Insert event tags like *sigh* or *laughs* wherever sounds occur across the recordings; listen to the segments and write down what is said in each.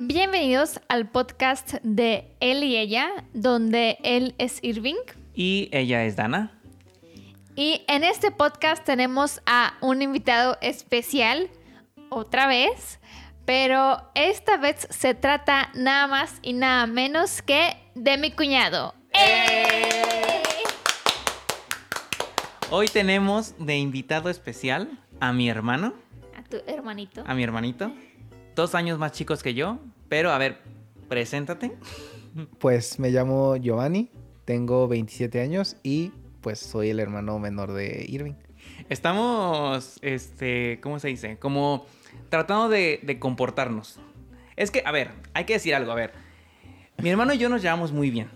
Bienvenidos al podcast de él y ella, donde él es Irving. Y ella es Dana. Y en este podcast tenemos a un invitado especial, otra vez, pero esta vez se trata nada más y nada menos que de mi cuñado. ¡Eh! Hoy tenemos de invitado especial a mi hermano. A tu hermanito. A mi hermanito. Dos años más chicos que yo. Pero a ver, preséntate. *laughs* Pues me llamo Giovanni, tengo 27 años y pues soy el hermano menor de Irving. Estamos, este, ¿cómo se dice? Como tratando de, de comportarnos. Es que, a ver, hay que decir algo, a ver. Mi hermano y yo nos llevamos muy bien.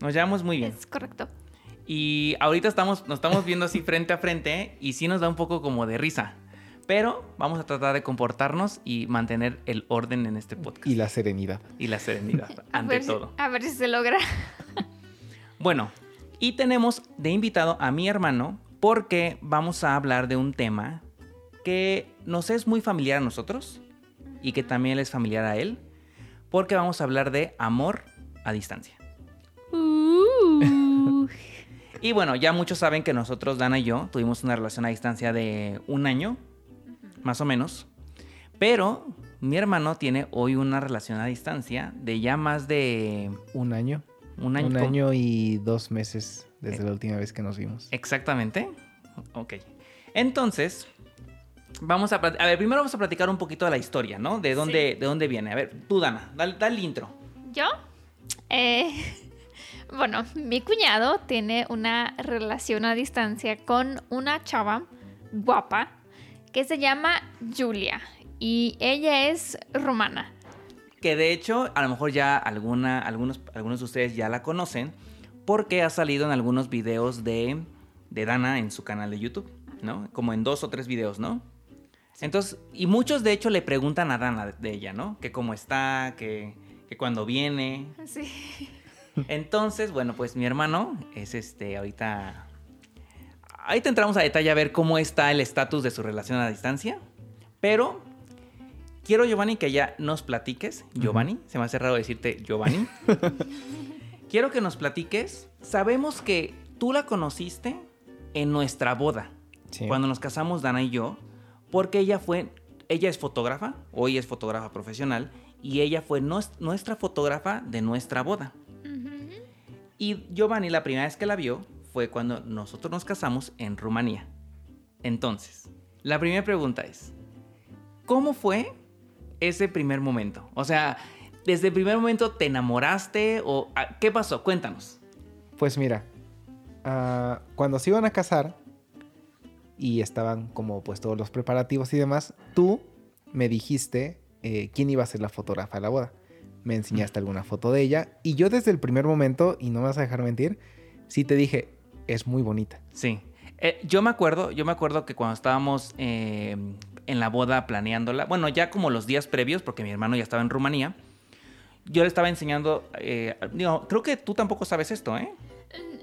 Nos llevamos muy bien. Es correcto. Y ahorita estamos, nos estamos viendo así frente a frente y sí nos da un poco como de risa. Pero vamos a tratar de comportarnos y mantener el orden en este podcast. Y la serenidad. Y la serenidad, *laughs* A ante ver si- todo. a ver si se logra. *laughs* Bueno, y tenemos de invitado a mi hermano porque vamos a hablar de un tema que nos es muy familiar a nosotros y que también es familiar a él, porque vamos a hablar de amor a distancia. Uh. *laughs* Y bueno, ya muchos saben que nosotros, Dana y yo, tuvimos una relación a distancia de un año, más o menos. Pero mi hermano tiene hoy una relación a distancia de ya más de Un año. un año. Un con- año y dos meses desde Eh. la última vez que nos vimos. Exactamente. Ok. Entonces, vamos a... A ver, primero vamos a platicar un poquito de la historia, ¿no? De dónde, de dónde viene. A ver, tú, Dana, da, da el intro. ¿Yo? Eh, *laughs* bueno, mi cuñado tiene una relación a distancia con una chava guapa que se llama Julia y ella es rumana. Que de hecho, a lo mejor ya alguna, algunos, algunos de ustedes ya la conocen porque ha salido en algunos videos de, de Dana en su canal de YouTube, ¿no? Como en dos o tres videos, ¿no? Entonces, y muchos de hecho le preguntan a Dana de- de ella, ¿no? Que cómo está, que, que cuando viene. Sí. Entonces, bueno, pues mi hermano es este, ahorita... Ahorita entramos a detalle a ver cómo está el estatus de su relación a distancia. Pero quiero, Giovanni, que ya nos platiques. Giovanni, se me hace raro decirte Giovanni. *laughs* quiero que nos platiques. Sabemos que tú la conociste en nuestra boda. Sí. Cuando nos casamos, Dana y yo. Porque ella fue... Ella es fotógrafa, hoy es fotógrafa profesional. Y ella fue nuestra fotógrafa de nuestra boda. Y Giovanni la primera vez que la vio fue cuando nosotros nos casamos en Rumanía. Entonces, la primera pregunta es, ¿cómo fue ese primer momento? O sea, desde el primer momento te enamoraste o ah, qué pasó? Cuéntanos. Pues mira, ah, cuando se iban a casar y estaban como pues todos los preparativos y demás, tú me dijiste eh, quién iba a ser la fotógrafa de la boda. Me enseñaste alguna foto de ella y yo desde el primer momento, y no me vas a dejar mentir, sí te dije, es muy bonita. Sí. Eh, yo me acuerdo, yo me acuerdo que cuando estábamos eh, en la boda planeándola, bueno, ya como los días previos, porque mi hermano ya estaba en Rumanía, yo le estaba enseñando, eh, digo, creo que tú tampoco sabes esto, ¿eh?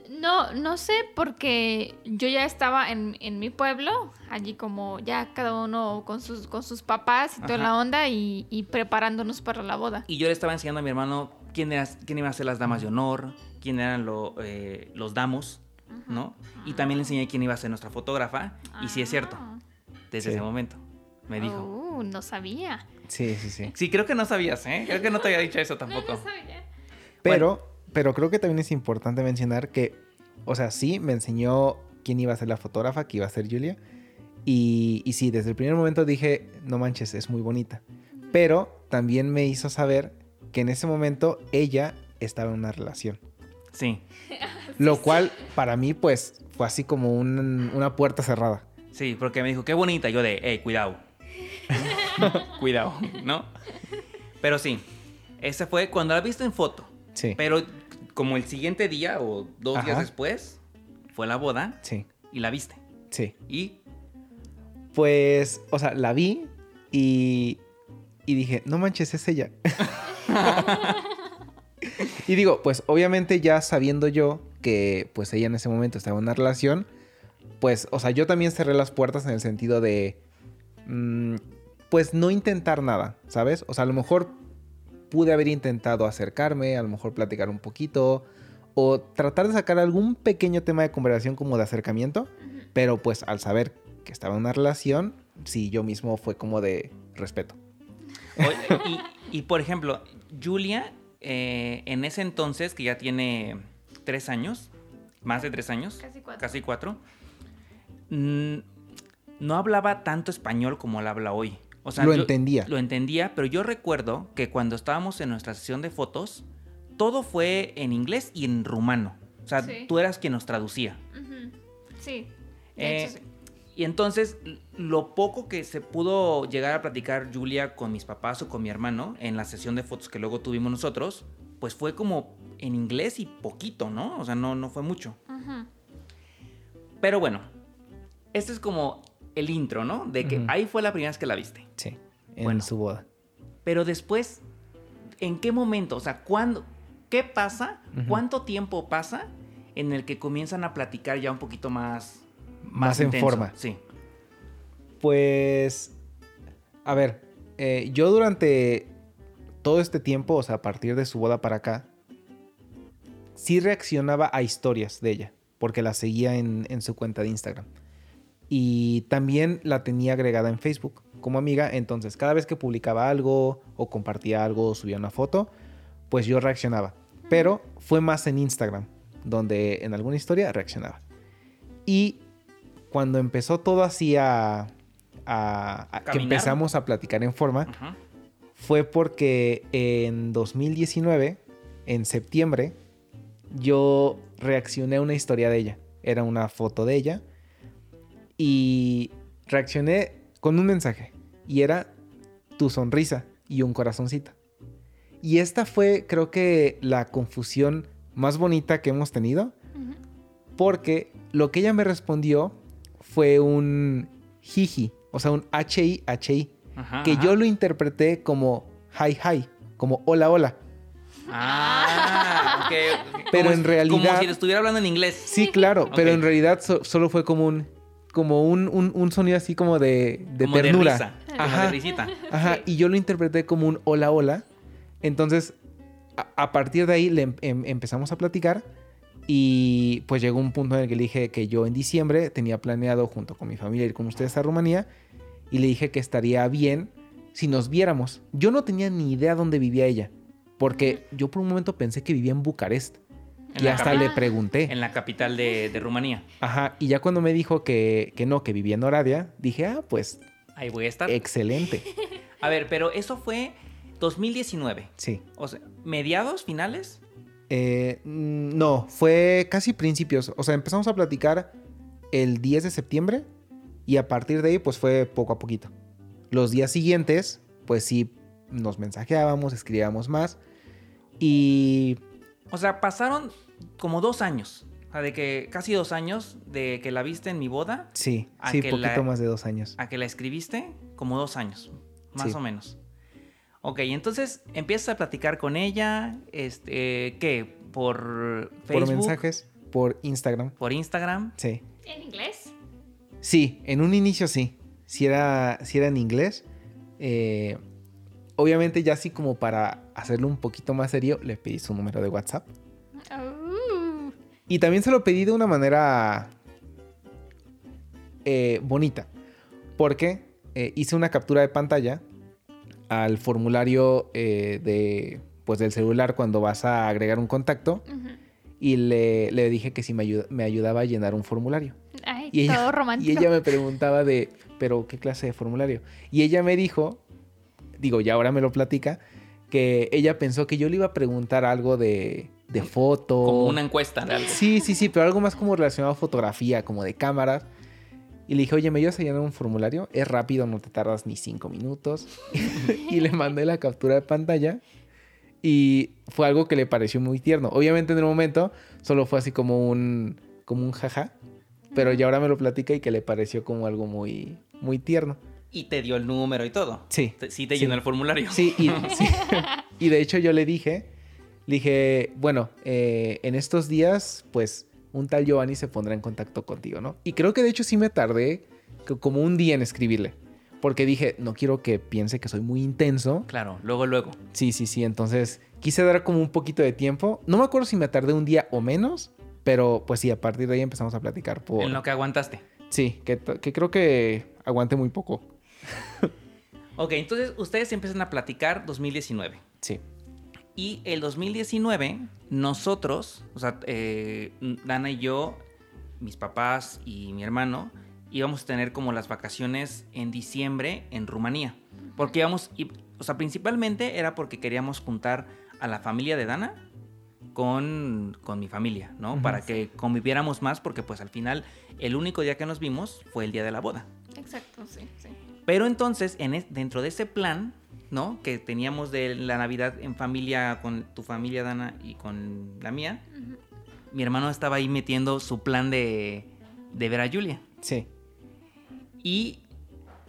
No, no sé porque yo ya estaba en, en mi pueblo, allí como ya cada uno con sus, con sus papás y toda Ajá. la onda y, y preparándonos para la boda. Y yo le estaba enseñando a mi hermano quién, era, quién iban a ser las damas de honor, quién eran lo, eh, los damos, ¿no? Y también le enseñé quién iba a ser nuestra fotógrafa. Y sí es cierto, Ah. desde Sí. ese momento me dijo. Uh, no sabía. Sí, sí, sí. Sí, creo que no sabías, ¿eh? Creo que no te había dicho eso tampoco. *laughs* No, no sabía. Pero, pero creo que también es importante mencionar que, o sea, sí, me enseñó quién iba a ser la fotógrafa, que iba a ser Julia. Y, y sí, desde el primer momento dije, no manches, es muy bonita. Pero también me hizo saber que en ese momento ella estaba en una relación. Sí, *laughs* Lo cual para mí pues fue así como un- una puerta cerrada. sí, porque me dijo, qué bonita. Yo de, hey, cuidado. *laughs* *laughs* cuidado, ¿no? Pero sí, ese fue cuando la viste en foto. Sí. Pero como el siguiente día o dos días después, fue la boda Sí, y la viste. sí. Y Pues, o sea, la vi y, y dije, no manches, es ella. *laughs* y digo, pues obviamente ya sabiendo yo que pues ella en ese momento estaba en una relación, pues, o sea, yo también cerré las puertas en el sentido de, mm, pues no intentar nada, ¿sabes? O sea, a lo mejor pude haber intentado acercarme, a lo mejor platicar un poquito o tratar de sacar algún pequeño tema de conversación como de acercamiento, pero pues al saber que estaba en una relación, sí, yo mismo fue como de respeto. y, y, por ejemplo, Julia, eh, en ese entonces, que ya tiene tres años, más de tres años, Casi cuatro. casi cuatro, mm, no hablaba tanto español como la habla hoy. O sea, Lo yo- entendía. Lo entendía, pero yo recuerdo que cuando estábamos en nuestra sesión de fotos, todo fue en inglés y en rumano. O sea, Sí. tú eras quien nos traducía. Sí. De Eh, hecho, sí. Y entonces, lo poco que se pudo llegar a platicar Julia con mis papás o con mi hermano en la sesión de fotos que luego tuvimos nosotros, pues fue como en inglés y poquito, ¿no? O sea, no, no fue mucho. Pero bueno, este es como el intro, ¿no? De que ahí fue la primera vez que la viste. Sí, en Bueno. su boda. Pero después, ¿en qué momento? O sea, ¿cuándo? ¿Qué pasa? ¿Cuánto tiempo pasa en el que comienzan a platicar ya un poquito más... Más en intenso? forma. Sí. Pues, a ver, eh, yo durante todo este tiempo, o sea, a partir de su boda para acá, sí reaccionaba a historias de ella, porque la seguía en, en su cuenta de Instagram. Y también la tenía agregada en Facebook como amiga, entonces cada vez que publicaba algo o compartía algo o subía una foto, pues yo reaccionaba. Pero fue más en Instagram, donde en alguna historia reaccionaba. Y cuando empezó todo así a, a- a- que empezamos a platicar en forma. Fue porque en 2019, en septiembre, yo reaccioné a una historia de ella. Era una foto de ella. Y reaccioné con un mensaje. Y era tu sonrisa y un corazoncito. Y esta fue, creo que, la confusión más bonita que hemos tenido. Porque lo que ella me respondió fue un jiji. O sea, un H-I-H-I Ajá, que ajá. yo lo interpreté como hi hi, como hola hola. Ah, ok. ok. *laughs* Pero en realidad- Como si le estuviera hablando en inglés. Sí, claro, pero en realidad so- solo fue como un como un, un- un sonido así como de, de como ternura. de risa. Como Ajá. de risita. Ajá, Sí. y yo lo interpreté como un hola hola. Entonces, a, a partir de ahí le em- em- empezamos a platicar y pues llegó un punto en el que le dije que yo en diciembre tenía planeado junto con mi familia ir con ustedes a Rumanía y le dije que estaría bien si nos viéramos. Yo no tenía ni idea dónde vivía ella, porque yo por un momento pensé que vivía en Bucarest En y hasta le pregunté. En la capital de, de Rumanía. Ajá, y ya cuando me dijo que, que no, que vivía en Oradea, dije, ah, pues Ahí voy a estar. excelente. *laughs* A ver, pero eso fue 2019. Sí. O sea, mediados, finales. Eh, no, fue casi principios. O sea, empezamos a platicar el 10 de septiembre y a partir de ahí pues fue poco a poquito. Los días siguientes pues sí nos mensajeábamos, escribíamos más y O sea, pasaron como dos años. O sea, de que casi dos años de que la viste en mi boda sí, A sí, que poquito la- más de dos años. a que la escribiste, como dos años. Más Sí. o menos. Ok, entonces empiezas a platicar con ella. Este, ¿qué? Por Facebook. Por mensajes, por Instagram, Por Instagram. sí. ¿En inglés? Sí, en un inicio sí. Si era, sí era en inglés. Eh, obviamente ya así como para hacerlo un poquito más serio, le pedí su número de WhatsApp. Uh, Y también se lo pedí de una manera eh, bonita. Porque eh, hice una captura de pantalla al formulario eh, de, pues, del celular cuando vas a agregar un contacto. Y le, le dije que si me, ayuda- me ayudaba a llenar un formulario. Ay, Y ella, todo y romántico. ella me preguntaba de, pero ¿qué clase de formulario? Y ella me dijo, digo, ya ahora me lo platica, que ella pensó que yo le iba a preguntar algo de, de foto. Como una encuesta de algo. Sí, sí, sí, pero algo más como relacionado a fotografía, como de cámaras. Y le dije, oye, ¿me ayudas a llenar un formulario? Es rápido, no te tardas ni cinco minutos. *laughs* y le mandé la captura de pantalla. Y fue algo que le pareció muy tierno. Obviamente en el momento solo fue así como un, como un jaja. Pero ya ahora me lo platica y que le pareció como algo muy, muy tierno. Y te dio el número y todo. Sí. Te- Sí te Sí. llenó el formulario. Sí, y, *laughs* sí. y de hecho yo le dije, le dije, bueno, eh, en estos días, pues un tal Giovanni se pondrá en contacto contigo, ¿no? Y creo que de hecho sí me tardé co- como un día en escribirle. porque dije, no quiero que piense que soy muy intenso. Claro, luego, luego. Sí, sí, sí. Entonces quise dar como un poquito de tiempo. No me acuerdo si me tardé un día o menos, pero pues sí, a partir de ahí empezamos a platicar por... En lo que aguantaste. Sí, que, que creo que aguanté muy poco. *laughs* ok, entonces ustedes empiezan a platicar 2019. Sí. Y el 2019, nosotros, o sea, eh, Dana y yo, mis papás y mi hermano, íbamos a tener como las vacaciones en diciembre en Rumanía. Porque íbamos, o sea, principalmente era porque queríamos juntar a la familia de Dana con, con mi familia, ¿no? Para que conviviéramos más, porque pues al final el único día que nos vimos fue el día de la boda. Exacto, sí, sí. Pero entonces, en dentro de ese plan, ¿no? Que teníamos de la Navidad en familia, con tu familia, Dana, y con la mía, mi hermano estaba ahí metiendo su plan de, de ver a Julia. Sí. Y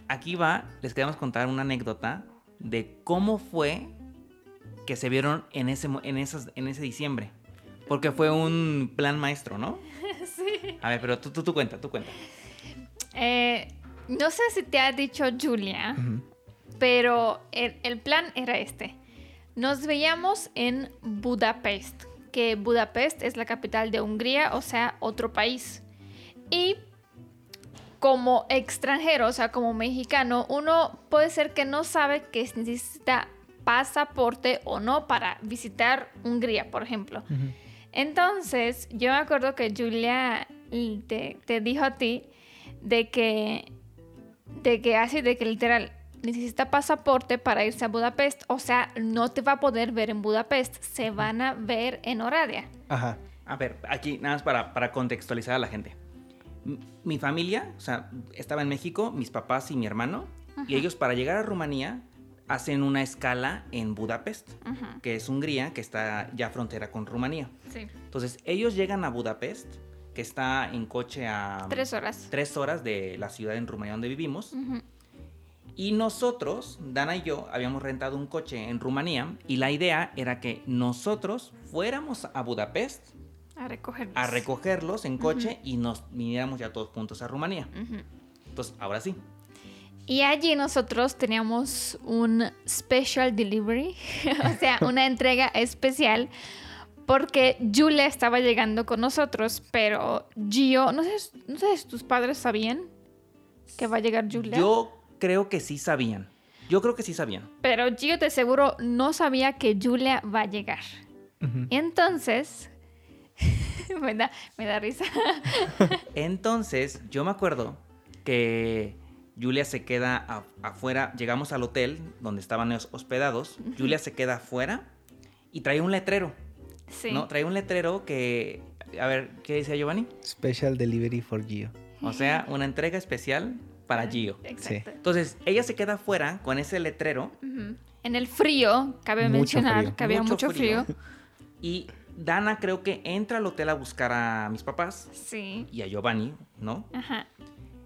aquí va, les queremos contar una anécdota de cómo fue que se vieron en ese, en en ese diciembre. Porque fue un plan maestro, ¿no? *laughs* Sí. A ver, pero tú, tú, tú cuenta, tú cuenta. Eh, no sé si te ha dicho Julia, pero el, el, plan era este. Nos veíamos en Budapest, que Budapest es la capital de Hungría, o sea, otro país. Y como extranjero, o sea, como mexicano, uno puede ser que no sabe que necesita pasaporte o no para visitar Hungría, por ejemplo. Entonces, yo me acuerdo que Julia te, te, dijo a ti de que, de que así, de que literal necesita pasaporte para irse a Budapest, o sea, no te va a poder ver en Budapest, se van a ver en Oradea. Ajá. A ver, aquí nada más para, para contextualizar a la gente mi familia, o sea, estaba en México, mis papás y mi hermano, y ellos para llegar a Rumanía hacen una escala en Budapest, que es Hungría, que está ya frontera con Rumanía. Sí. Entonces, ellos llegan a Budapest, que está en coche a... Tres horas. Tres horas de la ciudad en Rumanía donde vivimos. Y nosotros, Dana y yo, habíamos rentado un coche en Rumanía y la idea era que nosotros fuéramos a Budapest a recogerlos. A recogerlos en coche y nos viniéramos ya todos juntos a Rumanía. Entonces, ahora sí. Y allí nosotros teníamos un special delivery, *laughs* o sea, una entrega especial, porque Julia estaba llegando con nosotros, pero Gio, no sé, no sé si tus padres sabían que va a llegar Julia. Yo creo que sí sabían. Yo creo que sí sabían. Pero Gio de seguro no sabía que Julia va a llegar. Entonces, *laughs* me, da, me da risa. Entonces, yo me acuerdo que Julia se queda afuera, llegamos al hotel donde estaban hospedados, Julia se queda afuera y trae un letrero. Sí. ¿No? Trae un letrero que, a ver, ¿qué decía Giovanni? Special Delivery for Gio. O sea, una entrega especial para Gio. Exacto. Entonces, ella se queda afuera con ese letrero. En el frío, cabe mencionar que había mucho, frío. Y Dana creo que entra al hotel a buscar a mis papás. Sí. Y a Giovanni, ¿no? Ajá.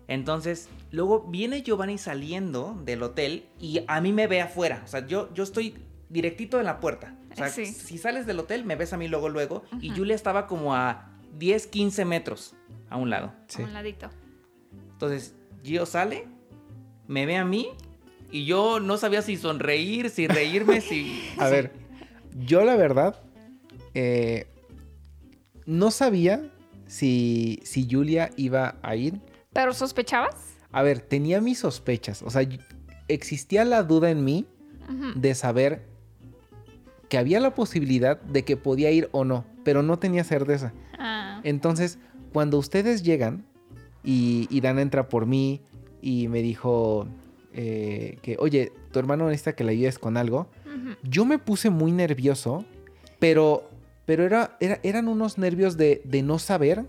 Entonces, luego viene Giovanni saliendo del hotel y a mí me ve afuera. O sea, yo, yo estoy directito en la puerta. O sea, si sales del hotel, me ves a mí luego, luego. Y Julia estaba como a 10, 15 metros a un lado. A un ladito. Entonces, Gio sale, me ve a mí y yo no sabía si sonreír, si reírme, si... *laughs* A ver, yo la verdad eh, no sabía si, si Julia iba a ir. ¿Pero sospechabas? A ver, tenía mis sospechas. O sea, existía la duda en mí de saber que había la posibilidad de que podía ir o no, pero no tenía certeza. Ah. Entonces, cuando ustedes llegan y, y Dana entra por mí y me dijo eh, que, oye, tu hermano necesita que le ayudes con algo, yo me puse muy nervioso, pero pero era, eran unos nervios de, no saber,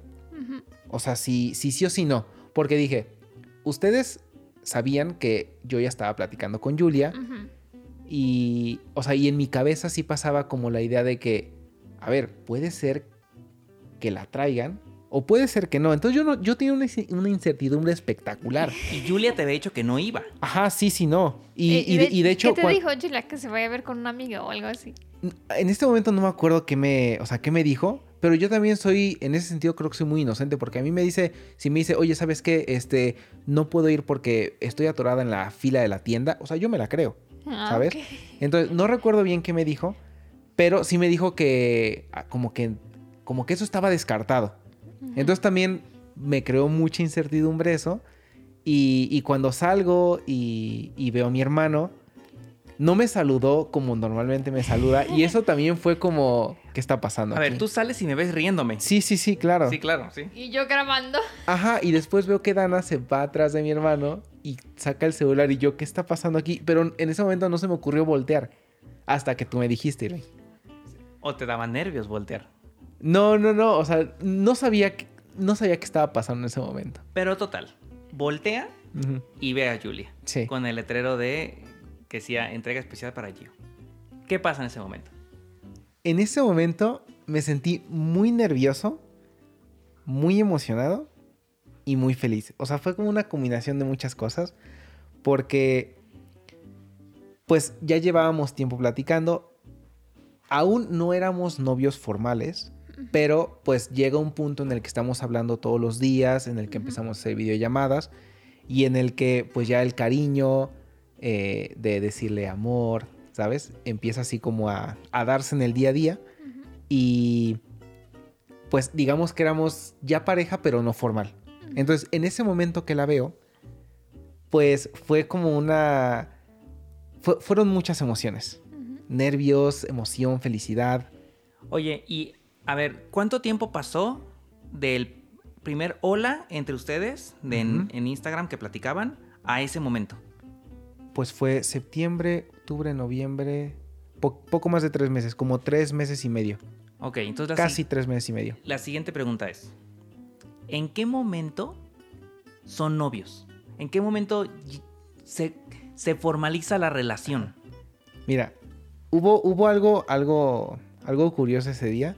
o sea, si, si sí o si no. Porque dije, ustedes sabían que yo ya estaba platicando con Julia. Y, o sea, y en mi cabeza sí pasaba como la idea de que, a ver, puede ser que la traigan, o puede ser que no. Entonces yo no, yo tenía una, incertidumbre espectacular. Y Julia te había dicho que no iba. Ajá, sí, sí, no. Y, de, hecho. ¿Qué te dijo Julia? Que se vaya a ver con una amiga o algo así. En este momento no me acuerdo qué me. O sea, qué me dijo. Pero yo también soy, en ese sentido creo que soy muy inocente porque a mí me dice, si me dice, oye, ¿sabes qué? Este, no puedo ir porque estoy atorada en la fila de la tienda. O sea, yo me la creo, Ah, ¿sabes? Entonces, no recuerdo bien qué me dijo, pero sí me dijo que ah, como que, como que eso estaba descartado. Entonces también me creó mucha incertidumbre eso. Y, y cuando salgo y, y veo a mi hermano, no me saludó como normalmente me saluda. Y eso también fue como, ¿qué está pasando? A ver, tú sales y me ves riéndome. Sí, sí, sí, claro. Sí, claro, sí. Y yo grabando. Ajá, y después veo que Dana se va atrás de mi hermano y saca el celular y yo, ¿qué está pasando aquí? Pero en ese momento no se me ocurrió voltear. Hasta que tú me dijiste, Irene. O te daba nervios voltear. No, no, no. O sea, no sabía, que- no sabía qué estaba pasando en ese momento. Pero total, voltea y ve a Julia. Sí. Con el letrero de que decía entrega especial para Gio. ¿Qué pasa en ese momento? En ese momento me sentí muy nervioso, muy emocionado y muy feliz. O sea, fue como una combinación de muchas cosas. Porque, pues ya llevábamos tiempo platicando. Aún no éramos novios formales. Pero pues llega un punto en el que estamos hablando todos los días, en el que empezamos a hacer videollamadas y en el que pues ya el cariño eh, de decirle amor, ¿sabes? Empieza así como a, a darse en el día a día y pues digamos que éramos ya pareja pero no formal. Entonces en ese momento que la veo, pues fue como una... fue- fueron muchas emociones. Nervios, emoción, felicidad. Oye, y a ver, ¿cuánto tiempo pasó del primer hola entre ustedes de en, Ujú. en Instagram que platicaban a ese momento? Pues fue septiembre, octubre, noviembre, po- poco más de tres meses, como tres meses y medio. Ok, entonces Casi si- tres meses y medio. la siguiente pregunta es, ¿en qué momento son novios? ¿En qué momento se, se formaliza la relación? Mira, hubo, hubo algo, algo, algo curioso ese día.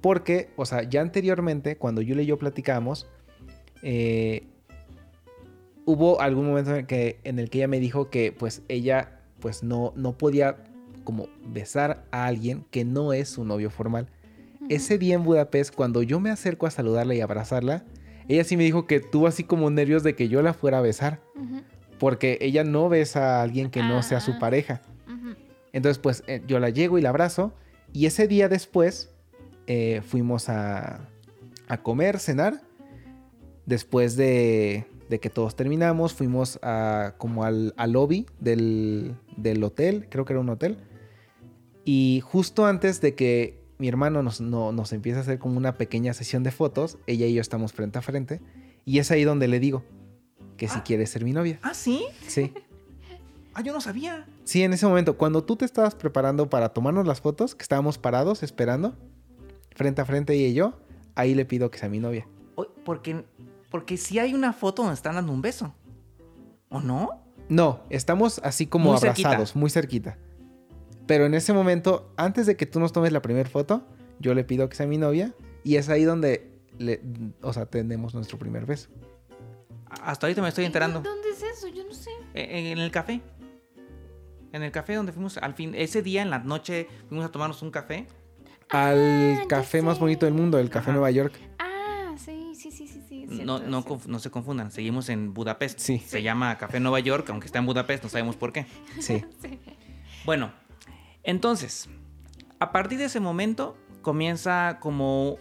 Porque, o sea, ya anteriormente, cuando Yule y yo platicábamos, eh, hubo algún momento en el, que, en el que ella me dijo que, pues, ella, pues, no, no podía como besar a alguien que no es su novio formal. Ese día en Budapest, cuando yo me acerco a saludarla y abrazarla, ella sí me dijo que tuvo así como nervios de que yo la fuera a besar. Porque ella no besa a alguien que no sea su Ah. pareja. Entonces, pues eh, yo la llego y la abrazo. Y ese día después eh, fuimos a, a comer, cenar. Después de, de que todos terminamos, fuimos a, como al, al lobby del, del hotel. Creo que era un hotel. Y justo antes de que mi hermano nos, no- nos empiece a hacer como una pequeña sesión de fotos, ella y yo estamos frente a frente. Y es ahí donde le digo que si Ah. quiere ser mi novia. ¿Ah, sí? Sí. *laughs* Ah, yo no sabía. Sí, en ese momento, cuando tú te estabas preparando para tomarnos las fotos, que estábamos parados esperando, frente a frente ella y yo, ahí le pido que sea mi novia. Porque, porque sí hay una foto donde están dando un beso. ¿O no? No, estamos así como Muy abrazados, cerquita. muy cerquita. Pero en ese momento, antes de que tú nos tomes la primera foto, yo le pido que sea mi novia y es ahí donde, le, o sea, tenemos nuestro primer beso. Hasta ahorita me estoy enterando. ¿Dónde es eso? Yo no sé. Eh, En el café. En el café donde fuimos al fin. Ese día en la noche fuimos a tomarnos un café. Al ya café más sé. bonito del mundo, el Café Ajá. Nueva York. No, no, no se confundan. Seguimos en Budapest. Sí. Se llama Café Nueva York, aunque está en Budapest, no sabemos por qué. Sí. *laughs* Bueno, entonces, a partir de ese momento comienza como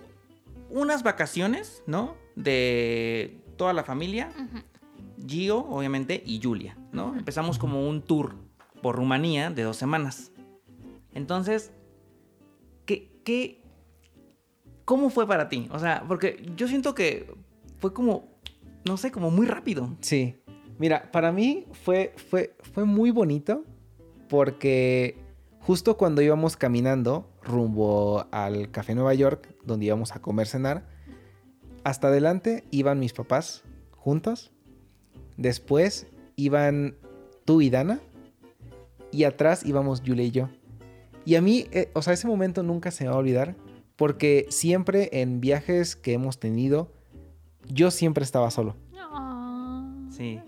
unas vacaciones, ¿no? De toda la familia. Gio, obviamente, y Julia, ¿no? Empezamos como un tour por Rumanía de dos semanas. Entonces, ¿qué, qué, ¿cómo fue para ti? O sea, porque yo siento que fue como, no sé, como muy rápido. Sí. Mira, para mí fue, fue, fue muy bonito porque justo cuando íbamos caminando rumbo al Café Nueva York, donde íbamos a comer cenar, hasta adelante iban mis papás juntos. Después iban tú y Dana. Y atrás íbamos Julia y yo. Y a mí, eh, o sea, ese momento nunca se me va a olvidar porque siempre en viajes que hemos tenido, yo siempre estaba solo. Ah. Sí.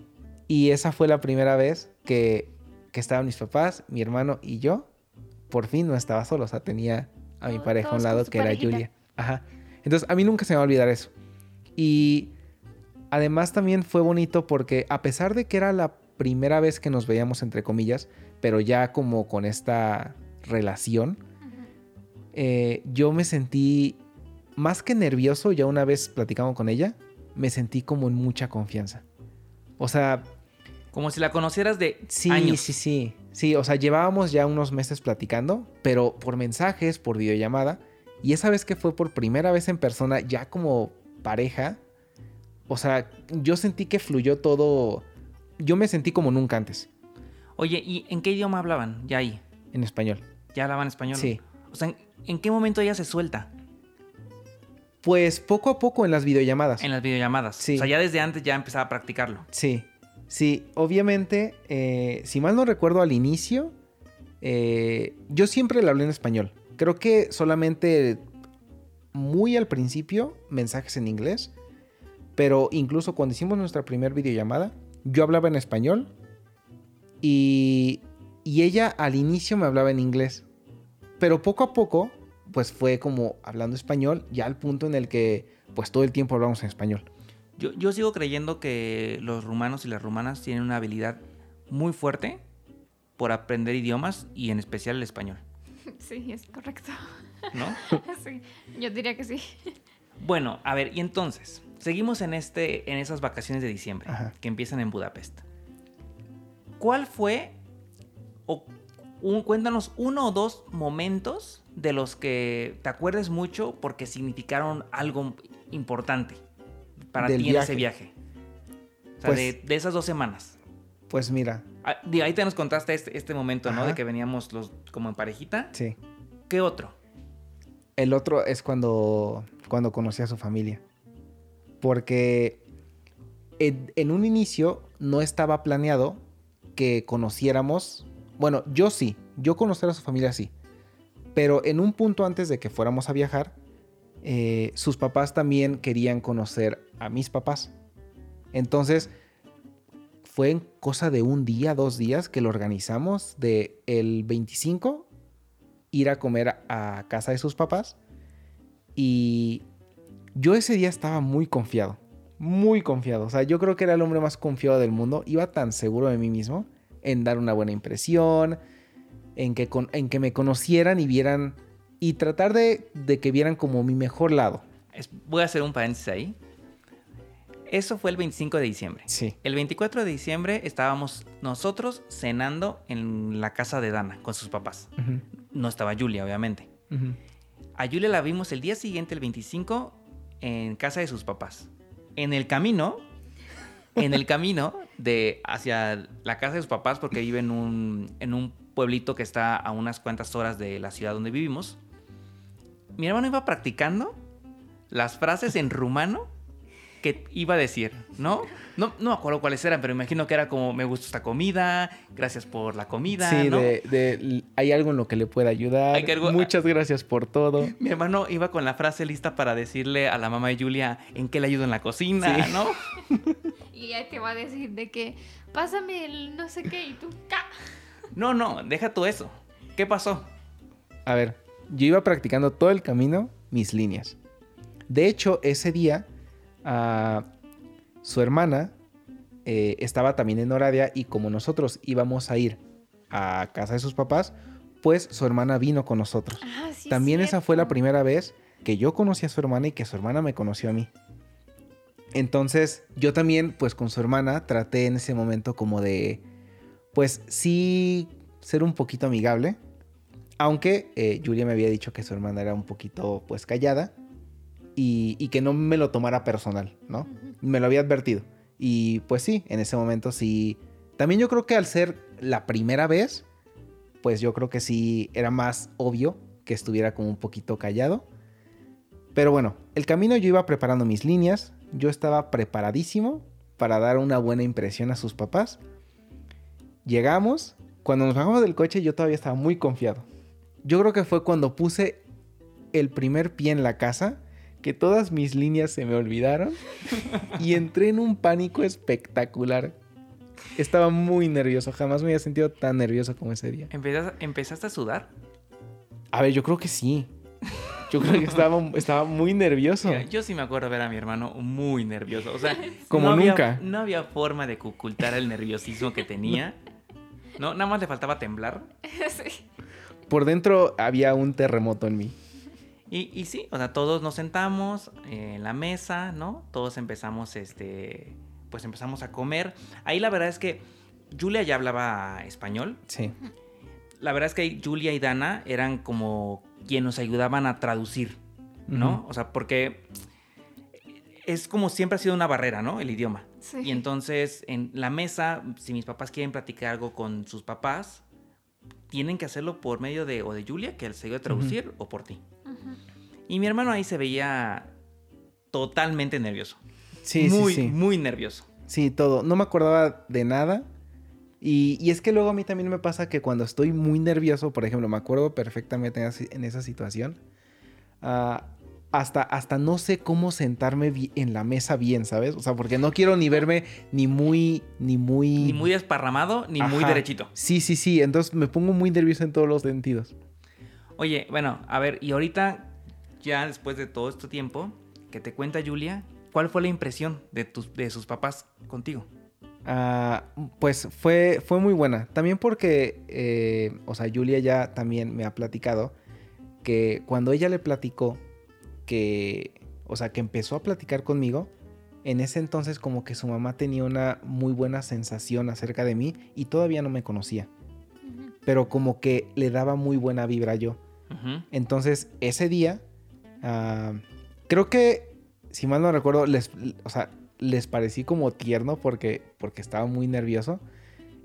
Y esa fue la primera vez que, que estaban mis papás, mi hermano y yo. Por fin no estaba solo, o sea, tenía a mi Todos- pareja a un lado que era. Julia. Ajá. Entonces, a mí nunca se me va a olvidar eso. Y además también fue bonito porque a pesar de que era la primera vez que nos veíamos, entre comillas, pero ya como con esta relación, eh, yo me sentí más que nervioso, ya una vez platicamos con ella, me sentí como en mucha confianza. O sea... Como si la conocieras de sí, años. Sí, sí, sí. o sea, llevábamos ya unos meses platicando, pero por mensajes, por videollamada. Y esa vez que fue por primera vez en persona, ya como pareja, o sea, yo sentí que fluyó todo. Yo me sentí como nunca antes. Oye, ¿y en qué idioma hablaban ya ahí? En español. ¿Ya hablaban español? Sí. O sea, ¿en, qué momento ella se suelta? Pues poco a poco en las videollamadas. En las videollamadas. Sí. O sea, ya desde antes ya empezaba a practicarlo. Sí. Sí, obviamente, eh, si mal no recuerdo al inicio, eh, yo siempre le hablé en español. Creo que solamente muy al principio mensajes en inglés, pero incluso cuando hicimos nuestra primera videollamada, yo hablaba en español y, y ella al inicio me hablaba en inglés. Pero poco a poco, pues fue como hablando español, ya al punto en el que pues todo el tiempo hablamos en español. Yo, yo sigo creyendo que los rumanos y las rumanas tienen una habilidad muy fuerte por aprender idiomas y en especial el español. *laughs* Sí, es correcto. ¿No? *laughs* sí, yo diría que sí. *laughs* Bueno, a ver, y entonces, seguimos en, este, en esas vacaciones de diciembre Ajá. que empiezan en Budapest. ¿Cuál fue, o un- cuéntanos uno o dos momentos de los que te acuerdes mucho porque significaron algo importante para ti en ese viaje. O sea, Pues- de, de esas dos semanas. Pues mira, Ah, ahí te nos contaste este, este momento, ¿no? De que veníamos los como en parejita. sí. ¿Qué otro? El otro es cuando, cuando conocí a su familia. Porque en, en un inicio no estaba planeado que conociéramos. Bueno, yo sí, yo conocer a su familia sí. Pero en un punto antes de que fuéramos a viajar, eh, sus papás también querían conocer a mis papás. Entonces, fue en cosa de un día, dos días que lo organizamos de el 25 ir a comer a, casa de sus papás. Y yo ese día estaba muy confiado, muy confiado. O sea, yo creo que era el hombre más confiado del mundo. Iba tan seguro de mí mismo en dar una buena impresión, en que, con- en que me conocieran y vieran, y tratar de, de que vieran como mi mejor lado. Es- voy a hacer un paréntesis ahí. Eso fue el 25 de diciembre. Sí. El 24 de diciembre estábamos nosotros cenando en la casa de Dana con sus papás. No estaba Julia, obviamente. A Julia la vimos el día siguiente, el 25, en casa de sus papás. En el camino, en el camino de hacia la casa de sus papás, porque vive en un, en un pueblito que está a unas cuantas horas de la ciudad donde vivimos. Mi hermano iba practicando las frases en rumano que iba a decir, ¿no? No, no me acuerdo cuáles eran, pero imagino que era como, me gusta esta comida, gracias por la comida, Sí, ¿no? de, de- hay algo en lo que le pueda ayudar. Hay que algo- Muchas gracias por todo. *laughs* Mi hermano iba con la frase lista para decirle a la mamá de Julia en qué le ayudo en la cocina, Sí. ¿no? *laughs* Y ya te va a decir de que pásame el no sé qué y tú ca. No, no, deja tú eso. ¿Qué pasó? A ver, yo iba practicando todo el camino mis líneas. De hecho, ese día, su hermana eh, estaba también en Oradea y como nosotros íbamos a ir a casa de sus papás, pues su hermana vino con nosotros. Ah, sí. también esa fue la primera vez que yo conocí a su hermana y que su hermana me conoció a mí. Entonces, yo también, pues con su hermana, traté en ese momento como de, pues sí, ser un poquito amigable. Aunque eh, Julia me había dicho que su hermana era un poquito, pues, callada. Y, y que no me lo tomara personal, ¿no? Me lo había advertido. Y pues sí, en ese momento sí. También yo creo que al ser la primera vez, pues yo creo que sí era más obvio que estuviera como un poquito callado. Pero bueno, el camino yo iba preparando mis líneas, yo estaba preparadísimo para dar una buena impresión a sus papás. Llegamos, cuando nos bajamos del coche yo todavía estaba muy confiado. Yo creo que fue cuando puse el primer pie en la casa que todas mis líneas se me olvidaron y entré en un pánico espectacular. Estaba muy nervioso, jamás me había sentido tan nervioso como ese día. ¿Empezaste, empezaste a sudar? A ver, yo creo que sí. Yo creo que estaba, estaba muy nervioso. Mira, yo sí me acuerdo ver a mi hermano muy nervioso. O sea, *laughs* Como no había- nunca. no había forma de ocultar el nerviosismo que tenía. No, nada más le faltaba temblar. *laughs* Sí. Por dentro había un terremoto en mí. Y, y sí, o sea, todos nos sentamos eh, en la mesa, ¿no? Todos empezamos, este, pues empezamos a comer. Ahí la verdad es que Julia ya hablaba español. Sí. La verdad es que Julia y Dana eran como quienes nos ayudaban a traducir, ¿no? O sea, porque es como siempre ha sido una barrera, ¿no? El idioma. Sí. Y entonces en la mesa, si mis papás quieren platicar algo con sus papás, tienen que hacerlo por medio de o de Julia, que se ayuda a traducir, o por ti. Y mi hermano ahí se veía totalmente nervioso. Sí, muy, sí, sí. muy nervioso. Sí, todo. No me acordaba de nada. Y, y es que luego a mí también me pasa que cuando estoy muy nervioso, por ejemplo, me acuerdo perfectamente en esa, situación, ah, hasta, hasta no sé cómo sentarme en la mesa bien, ¿sabes? O sea, porque no quiero ni verme ni muy, ni muy... Ni muy desparramado, ni muy derechito. Sí, sí, sí. Entonces me pongo muy nervioso en todos los sentidos. Oye, bueno, a ver, y ahorita, ya después de todo este tiempo, que te cuenta Julia, ¿cuál fue la impresión de, tus, de sus papás contigo? Ah, pues fue, fue muy buena. También porque, eh, o sea, Julia ya también me ha platicado que cuando ella le platicó que, o sea, que empezó a platicar conmigo, en ese entonces como que su mamá tenía una muy buena sensación acerca de mí y todavía no me conocía. Pero como que le daba muy buena vibra yo. Entonces, ese día, ah, creo que, si mal no recuerdo, les, o sea, les parecí como tierno porque, porque estaba muy nervioso.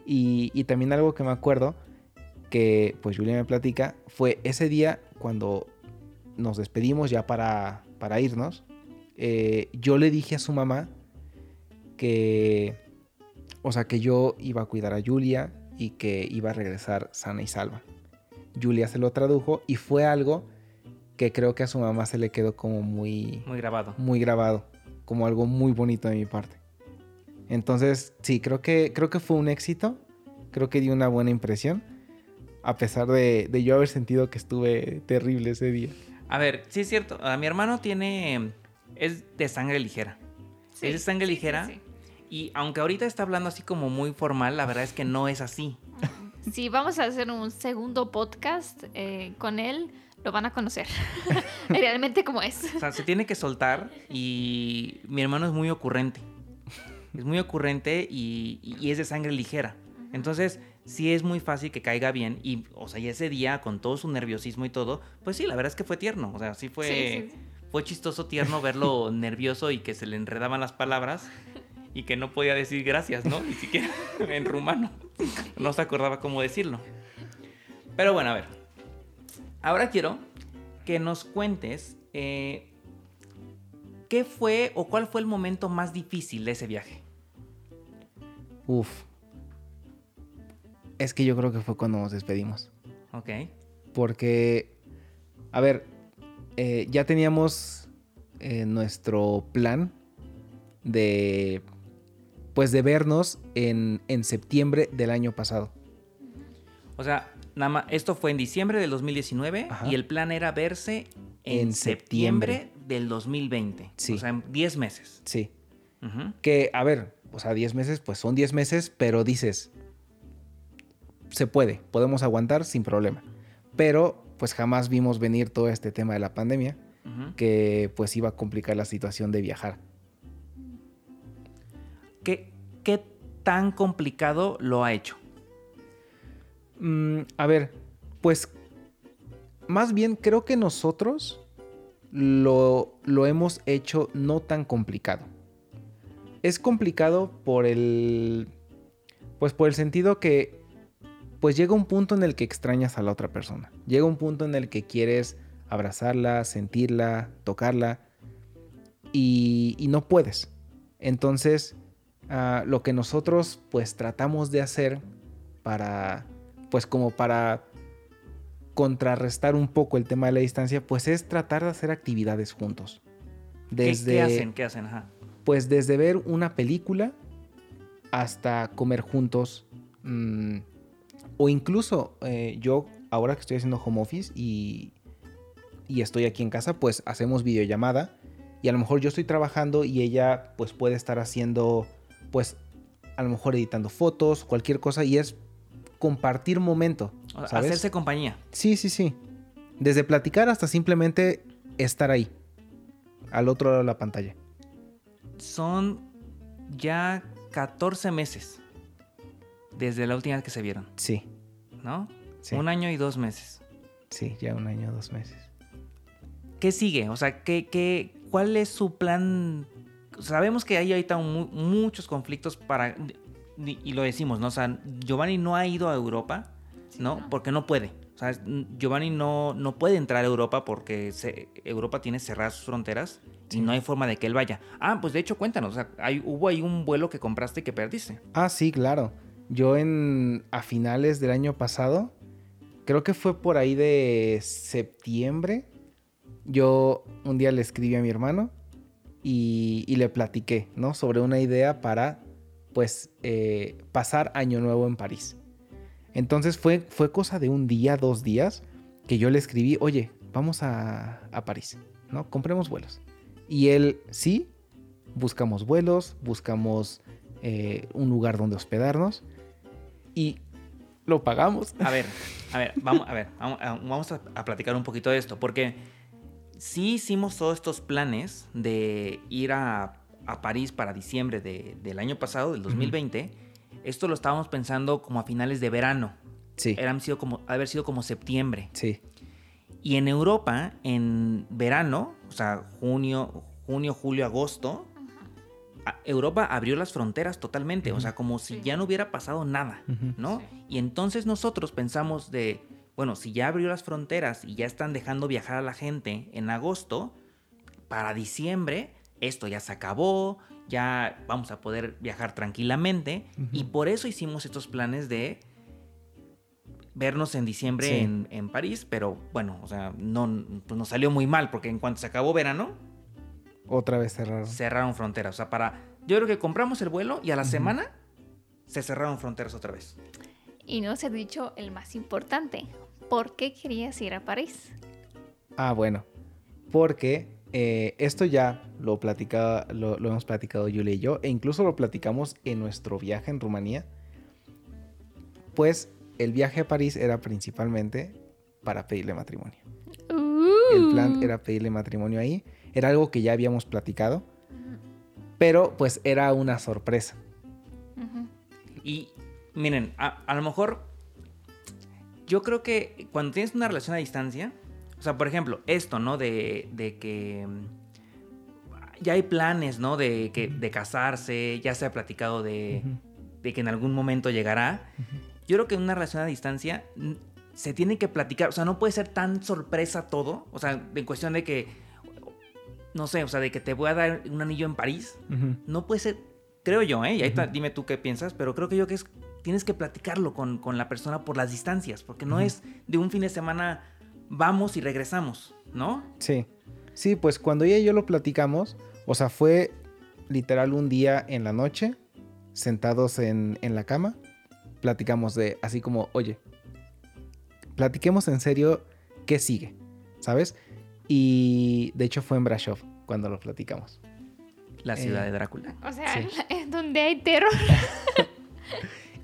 Y, también algo que me acuerdo, que pues Julia me platica, fue ese día cuando nos despedimos ya para, para irnos. eh, yo le dije a su mamá que, o sea, que yo iba a cuidar a Julia y que iba a regresar sana y salva. Julia se lo tradujo y fue algo que creo que a su mamá se le quedó como muy, Muy grabado. muy grabado, como algo muy bonito de mi parte. Entonces, sí, creo que, creo que fue un éxito, creo que dio una buena impresión, a pesar de, de yo haber sentido que estuve terrible ese día. A ver, sí es cierto, a mi hermano tiene, es de sangre ligera. Sí, Es de sangre sí, sí, ligera. sí. Y aunque ahorita está hablando así como muy formal, la verdad es que no es así. Si vamos a hacer un segundo podcast eh, con él, lo van a conocer. *laughs* *laughs* Realmente como es. O sea, se tiene que soltar y mi hermano es muy ocurrente. Es muy ocurrente y, y es de sangre ligera. Entonces, sí es muy fácil que caiga bien. Y, o sea, y ese día, con todo su nerviosismo y todo, pues sí, la verdad es que fue tierno. O sea, sí fue, Sí, fue chistoso, tierno verlo *laughs* nervioso y que se le enredaban las palabras y que no podía decir gracias, ¿no? Ni siquiera en rumano. No se acordaba cómo decirlo. Pero bueno, a ver. Ahora quiero que nos cuentes eh, qué fue o cuál fue el momento más difícil de ese viaje. Uf. Es que yo creo que fue cuando nos despedimos. Ok. Porque, a ver, eh, ya teníamos eh, nuestro plan de, pues, de vernos en, en septiembre del año pasado. O sea, nada más, esto fue en diciembre del 2019 Ajá. y el plan era verse en, En septiembre. septiembre. del 2020. Sí. O sea, en 10 meses. Sí. Que, a ver, o sea, 10 meses, pues son 10 meses, pero dices, se puede, podemos aguantar sin problema. Pero, pues jamás vimos venir todo este tema de la pandemia, que pues iba a complicar la situación de viajar. ¿Qué, ¿Qué tan complicado lo ha hecho? Mm, a ver, pues más bien creo que nosotros lo, lo hemos hecho no tan complicado. Es complicado por el. Pues por el sentido que. Pues llega un punto en el que extrañas a la otra persona. Llega un punto en el que quieres abrazarla, sentirla, tocarla. Y, no puedes. Entonces, ah, lo que nosotros pues tratamos de hacer para. Pues como para contrarrestar un poco el tema de la distancia, pues es tratar de hacer actividades juntos. ¿Qué- Desde, ¿Qué, hacen? ¿Qué hacen? Ajá. Pues desde ver una película hasta comer juntos. mm, o incluso eh, yo, ahora que estoy haciendo home office y y estoy aquí en casa, pues hacemos videollamada y a lo mejor yo estoy trabajando y ella pues puede estar haciendo pues a lo mejor editando fotos, cualquier cosa y es compartir momento. ¿sabes? Hacerse compañía. Sí, sí, sí. Desde platicar hasta simplemente estar ahí, al otro lado de la pantalla. Son ya 14 meses desde la última vez que se vieron, Sí, ¿no? sí. Un año y dos meses. Sí, ya un año, dos meses. ¿Qué sigue? O sea, ¿qué, qué, ¿cuál es su plan? Sabemos que hay ahorita mu- muchos conflictos para... Y lo decimos, ¿no? O sea, Giovanni no ha ido a Europa, ¿no? no. Porque no puede. O sea, Giovanni no, no puede entrar a Europa porque se- Europa tiene cerradas sus fronteras y no hay forma de que él vaya. Ah, pues de hecho, cuéntanos. O sea, hay, hubo ahí un vuelo que compraste y que perdiste. Ah, sí, claro. Yo en a finales del año pasado, creo que fue por ahí de septiembre, yo un día le escribí a mi hermano y, y le platiqué, ¿no? Sobre una idea para, pues, eh, pasar Año Nuevo en París. Entonces fue, fue cosa de un día, dos días, que yo le escribí, oye, vamos a, a París, ¿no? Compremos vuelos. Y él, sí, buscamos vuelos, buscamos eh, un lugar donde hospedarnos y lo pagamos. A ver, *laughs* a ver, vamos, a ver, vamos, a- a platicar un poquito de esto, porque sí hicimos todos estos planes de ir a, a París para diciembre de- del año pasado, del 2020. Esto lo estábamos pensando como a finales de verano. Sí, Eran sido como, haber sido como septiembre. sí, Y en Europa, en verano, o sea, junio, junio, julio, agosto, Europa abrió las fronteras totalmente. O sea, como si Sí. ya no hubiera pasado nada. Ujú. ¿no? Sí. Y entonces nosotros pensamos de, bueno, si ya abrió las fronteras y ya están dejando viajar a la gente en agosto, para diciembre esto ya se acabó, ya vamos a poder viajar tranquilamente y por eso hicimos estos planes de vernos en diciembre Sí. en, en París, pero bueno, o sea, no, pues nos salió muy mal porque en cuanto se acabó verano, otra vez cerraron. cerraron fronteras. O sea, para, yo creo que compramos el vuelo y a la semana se cerraron fronteras otra vez. Y no se ha dicho el más importante. ¿Por qué querías ir a París? Ah, bueno, porque eh, esto ya lo, platicaba, lo, lo hemos platicado Julia y yo, e incluso lo platicamos en nuestro viaje en Rumanía. Pues el viaje a París era principalmente para pedirle matrimonio. El plan Uh. era pedirle matrimonio ahí. Era algo que ya habíamos platicado. Pero pues era una sorpresa. Y miren, a, a lo mejor yo creo que cuando tienes una relación a distancia, o sea, por ejemplo, esto, ¿no? De, de que mm, ya hay planes, ¿no? De, que, de casarse, ya se ha platicado de, de que en algún momento llegará. Yo creo que en una relación a distancia mm, se tiene que platicar, o sea, no puede ser tan sorpresa todo, o sea, en cuestión de que, no sé, o sea, de que te voy a dar un anillo en París, no puede ser, creo yo, ¿eh? Y ahí dime tú qué piensas, pero creo que yo que es, tienes que platicarlo con, con la persona por las distancias, porque no es de un fin de semana vamos y regresamos, ¿no? Sí. Sí, pues cuando ella y yo lo platicamos, o sea, fue literal un día en la noche, sentados en, en la cama, platicamos de así como, oye, platiquemos en serio qué sigue, ¿sabes? Y de hecho fue en Brasov cuando lo platicamos. La ciudad Eh, de Drácula. O sea, Sí. *laughs* es donde hay terror. *laughs*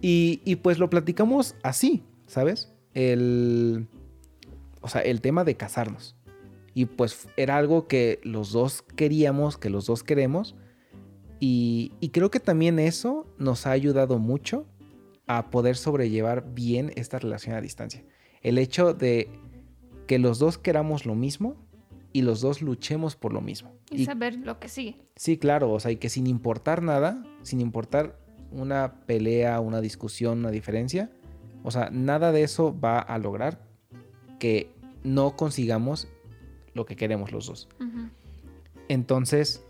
Y, y pues lo platicamos así, ¿sabes? El, o sea, el tema de casarnos. Y pues era algo que los dos queríamos, que los dos queremos. Y, y creo que también eso nos ha ayudado mucho a poder sobrellevar bien esta relación a distancia. El hecho de que los dos queramos lo mismo y los dos luchemos por lo mismo. Y Y saber lo que sigue. Sí, claro, o sea, y que sin importar nada, sin importar una pelea, una discusión, una diferencia, o sea, nada de eso va a lograr que no consigamos lo que queremos los dos. Entonces,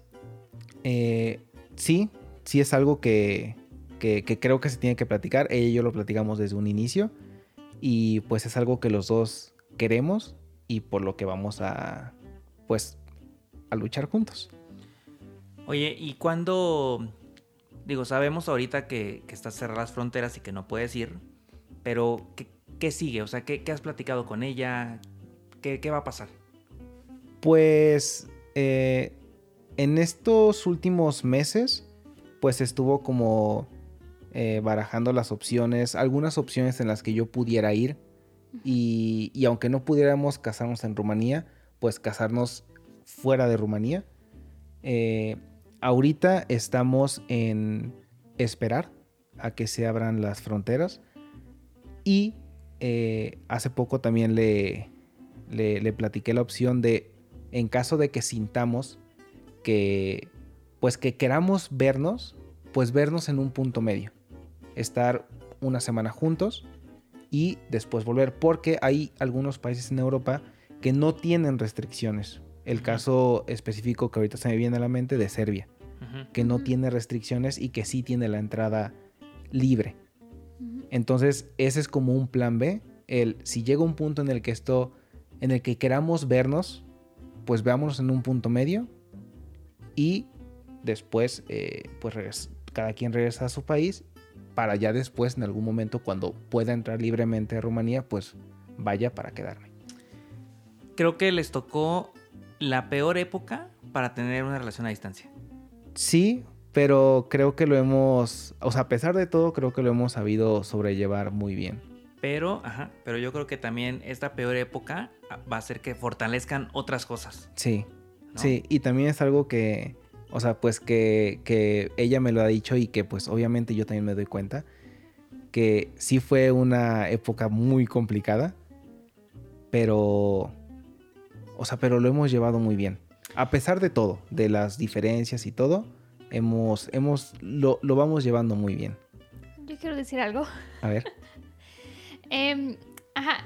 eh, sí, sí es algo que, que- que creo que se tiene que platicar. Ella y yo lo platicamos desde un inicio y pues es algo que los dos queremos y por lo que vamos a, pues, a luchar juntos. Oye, ¿y cuándo? Digo, sabemos ahorita que, que estás cerradas las fronteras y que no puedes ir, pero ¿qué, qué sigue? O sea, ¿qué, qué has platicado con ella? ¿Qué, qué va a pasar? Pues eh, en estos últimos meses, pues estuvo como eh, barajando las opciones, algunas opciones en las que yo pudiera ir. Y, y aunque no pudiéramos casarnos en Rumanía, pues casarnos fuera de Rumanía. Eh, ahorita estamos en esperar a que se abran las fronteras. Y eh, hace poco también le, le, le platiqué la opción de, en caso de que sintamos que, pues que queramos vernos, pues vernos en un punto medio. Estar una semana juntos y después volver, porque hay algunos países en Europa que no tienen restricciones. El caso específico que ahorita se me viene a la mente de Serbia, que no tiene restricciones y que sí tiene la entrada libre. Entonces, ese es como un plan B. El, si llega un punto en el que esto, en el que queramos vernos, pues veámonos en un punto medio y después, eh, pues cada quien regresa a su país para ya después, en algún momento, cuando pueda entrar libremente a Rumanía, pues vaya para quedarme. Creo que les tocó la peor época para tener una relación a distancia. Sí, pero creo que lo hemos, o sea, a pesar de todo, creo que lo hemos sabido sobrellevar muy bien. Pero, ajá, pero yo creo que también esta peor época va a hacer que fortalezcan otras cosas. Sí, ¿no? Sí, y también es algo que, o sea, pues que, que ella me lo ha dicho y que pues obviamente yo también me doy cuenta, que sí fue una época muy complicada, pero, o sea, pero lo hemos llevado muy bien. A pesar de todo, de las diferencias y todo, hemos, hemos, lo, lo vamos llevando muy bien. Yo quiero decir algo. A ver, *laughs* Em,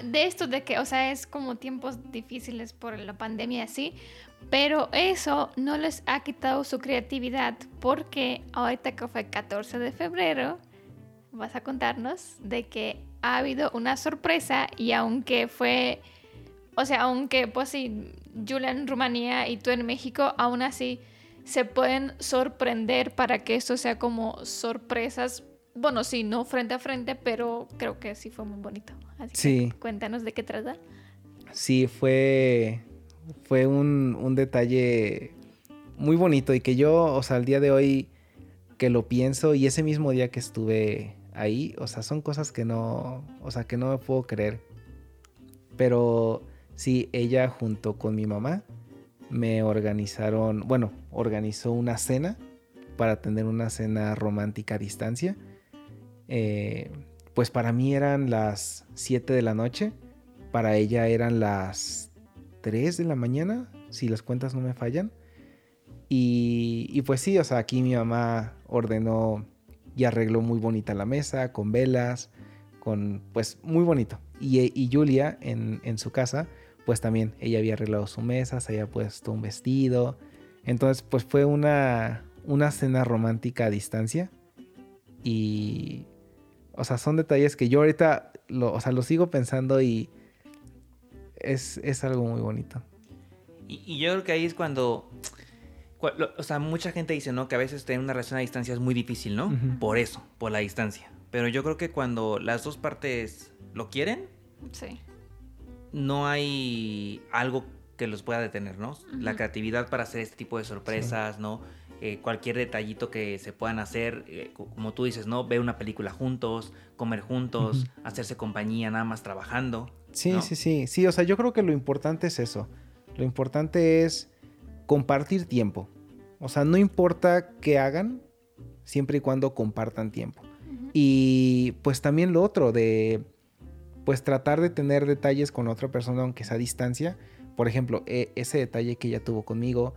de esto de que, o sea, es como tiempos difíciles por la pandemia así, pero eso no les ha quitado su creatividad porque ahorita que fue 14 de febrero, vas a contarnos de que ha habido una sorpresa y aunque fue, o sea, aunque pues sí, Julia en Rumanía y tú en México, aún así se pueden sorprender para que esto sea como sorpresas. Bueno, sí, no frente a frente, pero creo que sí fue muy bonito. Así que Sí. cuéntanos de qué trata. sí, fue, fue un, un detalle muy bonito y que yo, o sea, al día de hoy que lo pienso y ese mismo día que estuve ahí, o sea, son cosas que no, o sea, que no me puedo creer. Pero sí, ella junto con mi mamá me organizaron, bueno, organizó una cena para tener una cena romántica a distancia. Eh, pues para mí eran las 7 de la noche, para ella eran las 3 de la mañana, si las cuentas no me fallan. Y, y pues sí, o sea, aquí mi mamá ordenó y arregló muy bonita la mesa, con velas, con pues muy bonito. Y, Julia en, en su casa, pues también ella había arreglado su mesa, se había puesto un vestido. Entonces, pues fue una, una cena romántica a distancia. Y, o sea, son detalles que yo ahorita, lo, o sea, lo sigo pensando y es, es algo muy bonito. Y, y yo creo que ahí es cuando, o sea, mucha gente dice, ¿no? Que a veces tener una relación a distancia es muy difícil, ¿no? Por eso, por la distancia. Pero yo creo que cuando las dos partes lo quieren, Sí. no hay algo que los pueda detener, ¿no? La creatividad para hacer este tipo de sorpresas, ¿no? Eh, cualquier detallito que se puedan hacer, eh, co- como tú dices, ¿no? Ver una película juntos, comer juntos, hacerse compañía nada más trabajando. Sí, ¿no? sí, sí. Sí, o sea, yo creo que lo importante es eso. Lo importante es compartir tiempo. O sea, no importa qué hagan, siempre y cuando compartan tiempo. Y pues también lo otro de pues tratar de tener detalles con otra persona aunque sea a distancia. Por ejemplo, e- ese detalle que ella tuvo conmigo,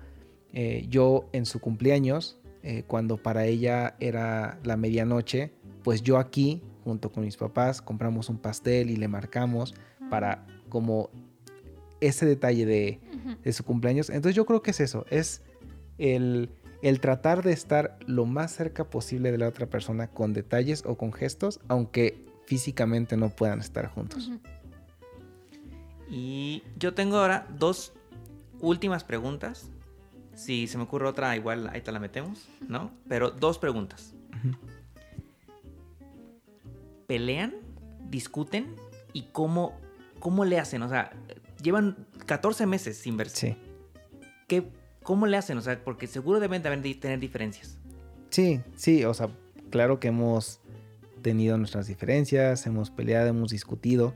eh, yo en su cumpleaños, eh, cuando para ella era la medianoche, pues yo aquí, junto con mis papás, compramos un pastel y le marcamos para como ese detalle de, de su cumpleaños. Entonces yo creo que es eso, es el, el tratar de estar lo más cerca posible de la otra persona con detalles o con gestos, aunque físicamente no puedan estar juntos. Y yo tengo ahora dos últimas preguntas. Si se me ocurre otra, igual ahí te la metemos, ¿no? Pero dos preguntas. ¿Pelean? ¿Discuten? ¿Y cómo, cómo le hacen? O sea, llevan 14 meses sin verse. Sí. ¿qué, ¿cómo le hacen? O sea, porque seguro deben de tener diferencias. Sí, sí, o sea, claro que hemos tenido nuestras diferencias, hemos peleado, hemos discutido.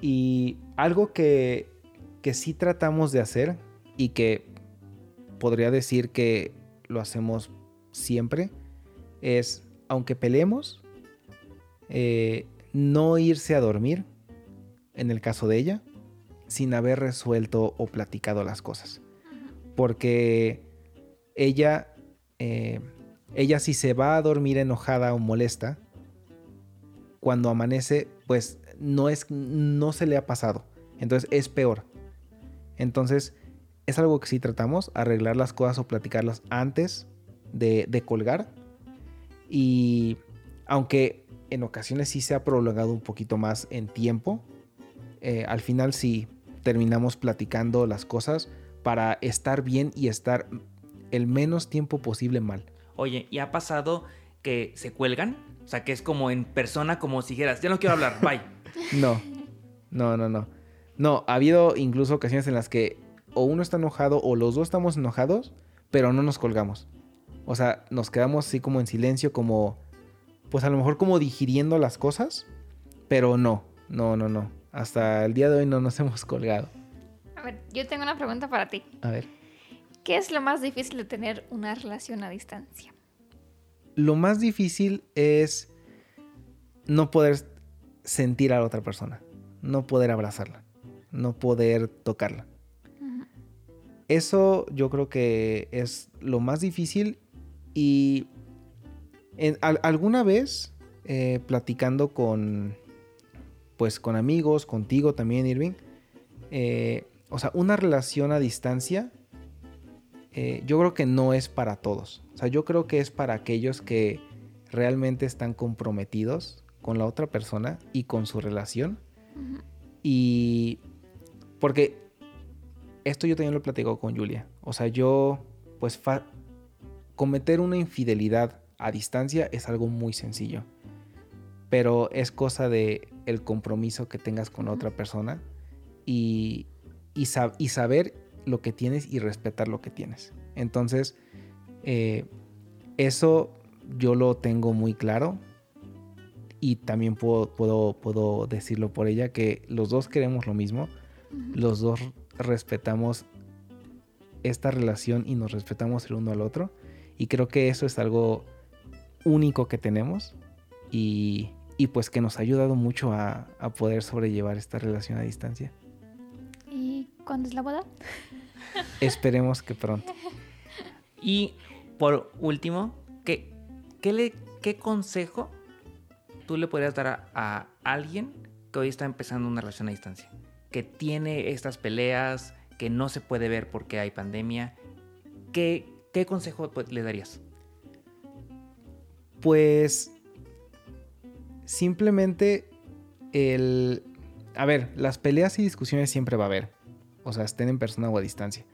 Y algo que, que sí tratamos de hacer y que podría decir que lo hacemos siempre es, aunque peleemos, eh, no irse a dormir, en el caso de ella, sin haber resuelto o platicado las cosas. Porque ella, eh, ella si se va a dormir enojada o molesta, cuando amanece, pues no es, no se le ha pasado. Entonces es peor. Entonces es algo que sí tratamos, arreglar las cosas o platicarlas antes de, de colgar. Y aunque en ocasiones sí se ha prolongado un poquito más en tiempo, eh, al final sí terminamos platicando las cosas para estar bien y estar el menos tiempo posible mal. Oye, ¿y ha pasado que se cuelgan? O sea, que es como en persona, como si dijeras, ya no quiero hablar, bye. *laughs* No, no, no, no. No, ha habido incluso ocasiones en las que o uno está enojado o los dos estamos enojados, pero no nos colgamos. O sea, nos quedamos así como en silencio, como, pues a lo mejor como digiriendo las cosas, pero no, no, no, no. Hasta el día de hoy no nos *laughs* hemos colgado. A ver, yo tengo una pregunta para ti. A ver. ¿Qué es lo más difícil de tener una relación a distancia? Lo más difícil es no poder sentir a la otra persona, no poder abrazarla, no poder tocarla. Eso yo creo que es lo más difícil y alguna vez eh, platicando con pues con amigos, contigo también Irving, eh, o sea, una relación a distancia eh, yo creo que no es para todos. O sea, yo creo que es para aquellos que realmente están comprometidos con la otra persona y con su relación. Y porque esto yo también lo platico con Julia. O sea, yo, pues, cometer una infidelidad a distancia es algo muy sencillo. Pero es cosa de el compromiso que tengas con la otra persona y, y, y saber lo que tienes y respetar lo que tienes. Entonces, eh, eso yo lo tengo muy claro y también puedo, puedo, puedo decirlo por ella que los dos queremos lo mismo, los dos respetamos esta relación y nos respetamos el uno al otro y creo que eso es algo único que tenemos y, y pues que nos ha ayudado mucho a, a poder sobrellevar esta relación a distancia. ¿Y cuándo es la boda? *laughs* Esperemos que pronto. *laughs* Y por último, ¿qué, qué, le, qué consejo tú le podrías dar a, alguien que hoy está empezando una relación a distancia? Que tiene estas peleas, que no se puede ver porque hay pandemia. ¿Qué, qué consejo pues, le darías? Pues simplemente el... A ver, las peleas y discusiones siempre va a haber. O sea, estén en persona o a distancia.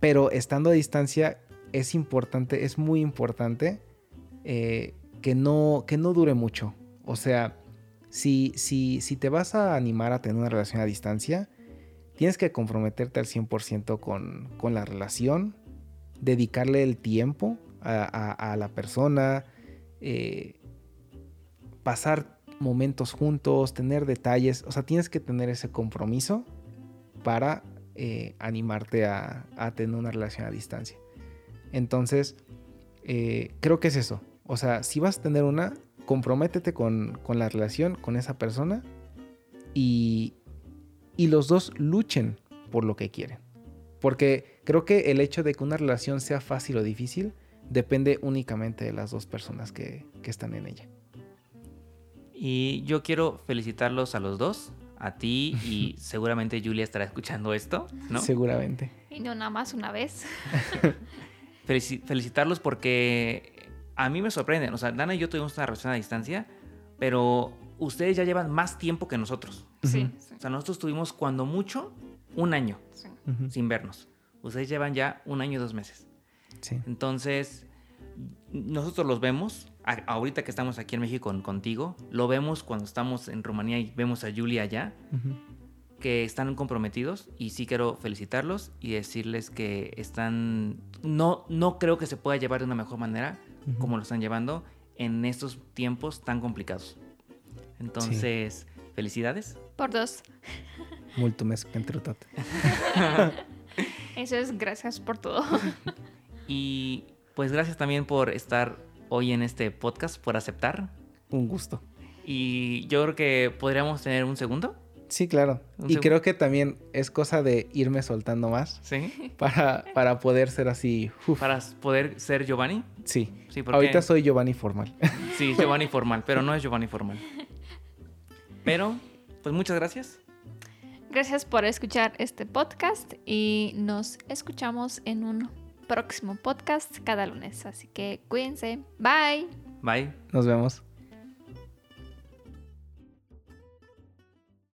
Pero estando a distancia es importante, es muy importante eh, que, no, que no dure mucho. O sea, si, si, si te vas a animar a tener una relación a distancia, tienes que comprometerte al 100% con, con la relación, dedicarle el tiempo a, la persona, eh, pasar momentos juntos, tener detalles, o sea, tienes que tener ese compromiso para eh, animarte a, tener una relación a distancia. Entonces, eh, creo que es eso. O sea, si vas a tener una, comprométete con, la relación, con esa persona y, y los dos luchen por lo que quieren. Porque creo que el hecho de que una relación sea fácil o difícil depende únicamente de las dos personas que, que están en ella. Y yo quiero felicitarlos a los dos a ti y *laughs* seguramente Julia estará escuchando esto, ¿no? Seguramente. Y no nada más una vez. *laughs* felicitarlos porque a mí me sorprenden. O sea, Dana y yo tuvimos una relación a distancia, pero ustedes ya llevan más tiempo que nosotros. Sí. O sea, nosotros tuvimos cuando mucho un año sin vernos. Ustedes llevan ya un año y dos meses. Sí. Entonces, nosotros los vemos, ahorita que estamos aquí en México contigo, lo vemos cuando estamos en Rumanía y vemos a Julia allá, que están comprometidos y sí quiero felicitarlos y decirles que están, no, no creo que se pueda llevar de una mejor manera como lo están llevando en estos tiempos tan complicados. Entonces, felicidades. Por dos. Multum tot. *laughs* Eso es gracias por todo. Y pues gracias también por estar hoy en este podcast, por aceptar. Un gusto. Y yo creo que podríamos tener un segundo. Sí, claro. y creo que también es cosa de irme soltando más. Sí. *laughs* Para, para poder ser así. Para poder ser Giovanni. Sí. sí Ahorita soy Giovanni formal. *laughs* Sí, Giovanni formal, pero no es Giovanni formal. Pero, pues muchas gracias. Gracias por escuchar este podcast y nos escuchamos en un próximo podcast cada lunes. Así que cuídense. Bye. Bye. Nos vemos.